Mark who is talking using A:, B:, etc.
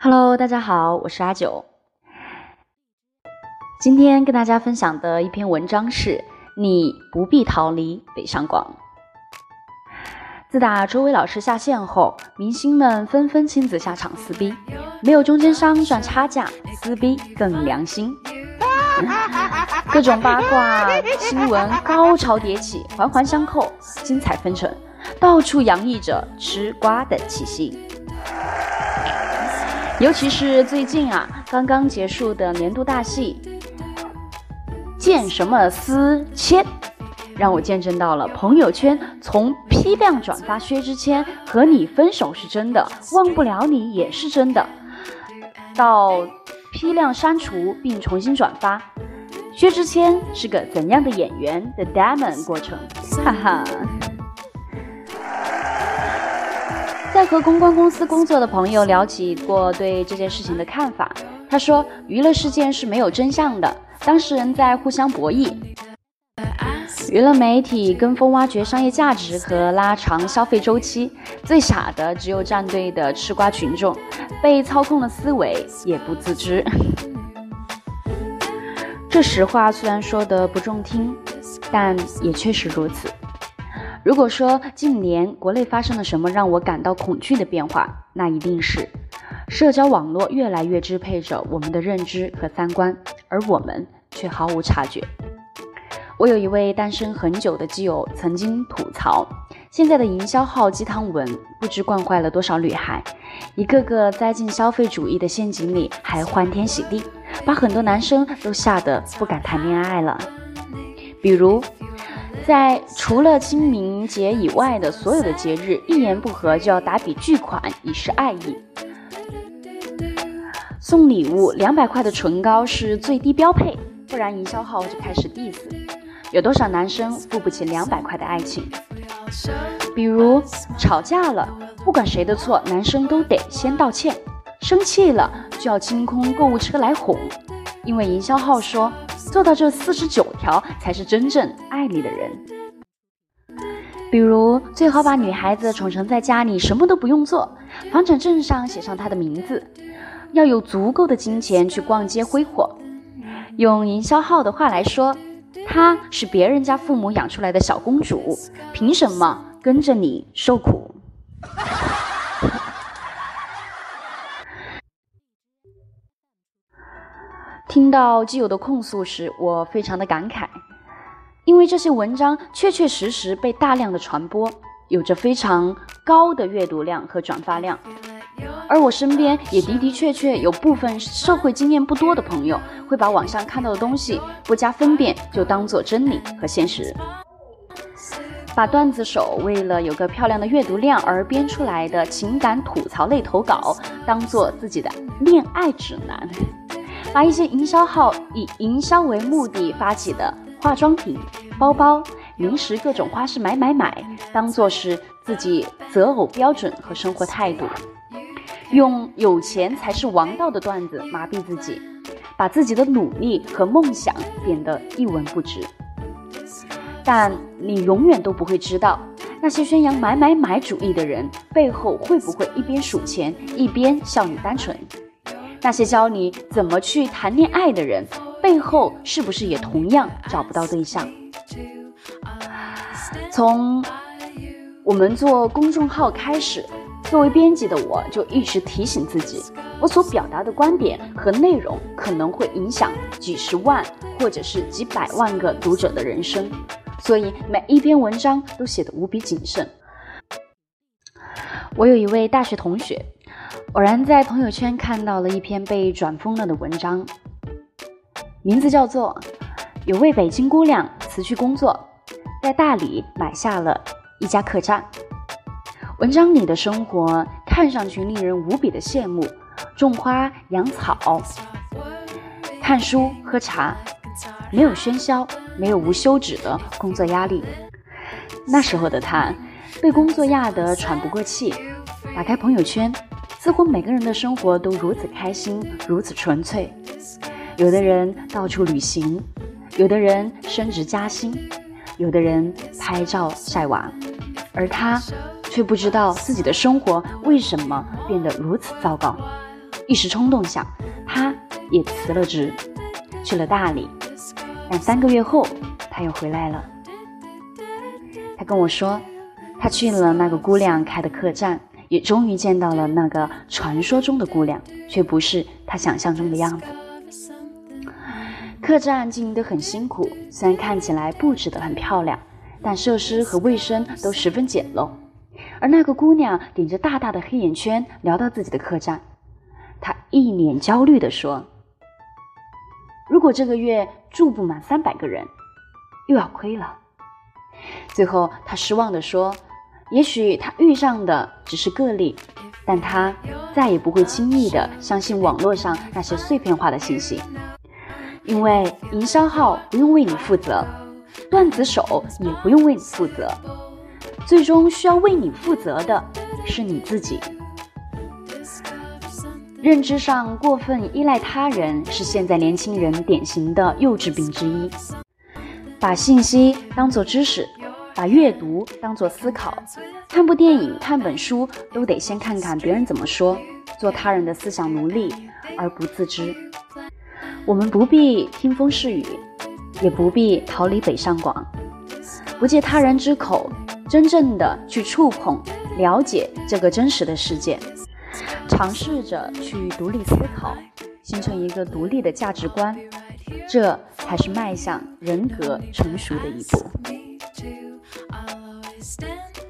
A: Hello，大家好，我是阿九。今天跟大家分享的一篇文章是：你不必逃离北上广。自打周伟老师下线后，明星们纷纷亲自下场撕逼，没有中间商赚差价，撕逼更良心。各种八卦新闻高潮迭起，环环相扣，精彩纷呈，到处洋溢着吃瓜的气息。尤其是最近啊，刚刚结束的年度大戏《见什么思迁》，让我见证到了朋友圈从批量转发薛之谦和你分手是真的，忘不了你也是真的，到批量删除并重新转发。薛之谦是个怎样的演员的 demo 过程？哈哈。在和公关公司工作的朋友聊起过对这件事情的看法，他说：“娱乐事件是没有真相的，当事人在互相博弈。娱乐媒体跟风挖掘商业价值和拉长消费周期，最傻的只有站队的吃瓜群众，被操控了思维也不自知。”这实话虽然说的不中听，但也确实如此。如果说近年国内发生了什么让我感到恐惧的变化，那一定是社交网络越来越支配着我们的认知和三观，而我们却毫无察觉。我有一位单身很久的基友曾经吐槽，现在的营销号鸡汤文不知惯坏了多少女孩，一个个栽进消费主义的陷阱里，还欢天喜地。把很多男生都吓得不敢谈恋爱了。比如，在除了清明节以外的所有的节日，一言不合就要打笔巨款以示爱意。送礼物两百块的唇膏是最低标配，不然营销号就开始 diss。有多少男生付不起两百块的爱情？比如吵架了，不管谁的错，男生都得先道歉。生气了就要清空购物车来哄，因为营销号说做到这四十九条才是真正爱你的人。比如最好把女孩子宠成在家里什么都不用做，房产证上写上她的名字，要有足够的金钱去逛街挥霍。用营销号的话来说，她是别人家父母养出来的小公主，凭什么跟着你受苦？听到基友的控诉时，我非常的感慨，因为这些文章确确实实被大量的传播，有着非常高的阅读量和转发量，而我身边也的的确确有部分社会经验不多的朋友，会把网上看到的东西不加分辨就当做真理和现实，把段子手为了有个漂亮的阅读量而编出来的情感吐槽类投稿，当做自己的恋爱指南。把一些营销号以营销为目的发起的化妆品、包包、零食各种花式买买买，当做是自己择偶标准和生活态度，用有钱才是王道的段子麻痹自己，把自己的努力和梦想变得一文不值。但你永远都不会知道，那些宣扬买买买主义的人背后会不会一边数钱一边笑你单纯。那些教你怎么去谈恋爱的人，背后是不是也同样找不到对象？从我们做公众号开始，作为编辑的我就一直提醒自己，我所表达的观点和内容可能会影响几十万或者是几百万个读者的人生，所以每一篇文章都写得无比谨慎。我有一位大学同学。偶然在朋友圈看到了一篇被转疯了的文章，名字叫做《有位北京姑娘辞去工作，在大理买下了一家客栈》。文章里的生活看上去令人无比的羡慕：种花、养草、看书、喝茶，没有喧嚣，没有无休止的工作压力。那时候的他被工作压得喘不过气，打开朋友圈。似乎每个人的生活都如此开心，如此纯粹。有的人到处旅行，有的人升职加薪，有的人拍照晒娃，而他却不知道自己的生活为什么变得如此糟糕。一时冲动下，他也辞了职，去了大理。但三个月后，他又回来了。他跟我说，他去了那个姑娘开的客栈，也终于见到了那个传说中的姑娘，却不是他想象中的样子。客栈经营得很辛苦，虽然看起来布置得很漂亮，但设施和卫生都十分简陋。而那个姑娘顶着大大的黑眼圈聊到自己的客栈，她一脸焦虑地说：“如果这个月住不满三百个人，又要亏了。”最后，她失望地说：“也许他遇上的只是个例，但他再也不会轻易的相信网络上那些碎片化的信息。”因为营销号不用为你负责，段子手也不用为你负责，最终需要为你负责的是你自己。认知上过分依赖他人是现在年轻人典型的幼稚病之一。把信息当做知识，把阅读当做思考，看部电影、看本书都得先看看别人怎么说，做他人的思想奴隶而不自知。我们不必听风是雨，也不必逃离北上广，不借他人之口，真正的去触碰、了解这个真实的世界，尝试着去独立思考，形成一个独立的价值观，这才是迈向人格成熟的一步。Stand.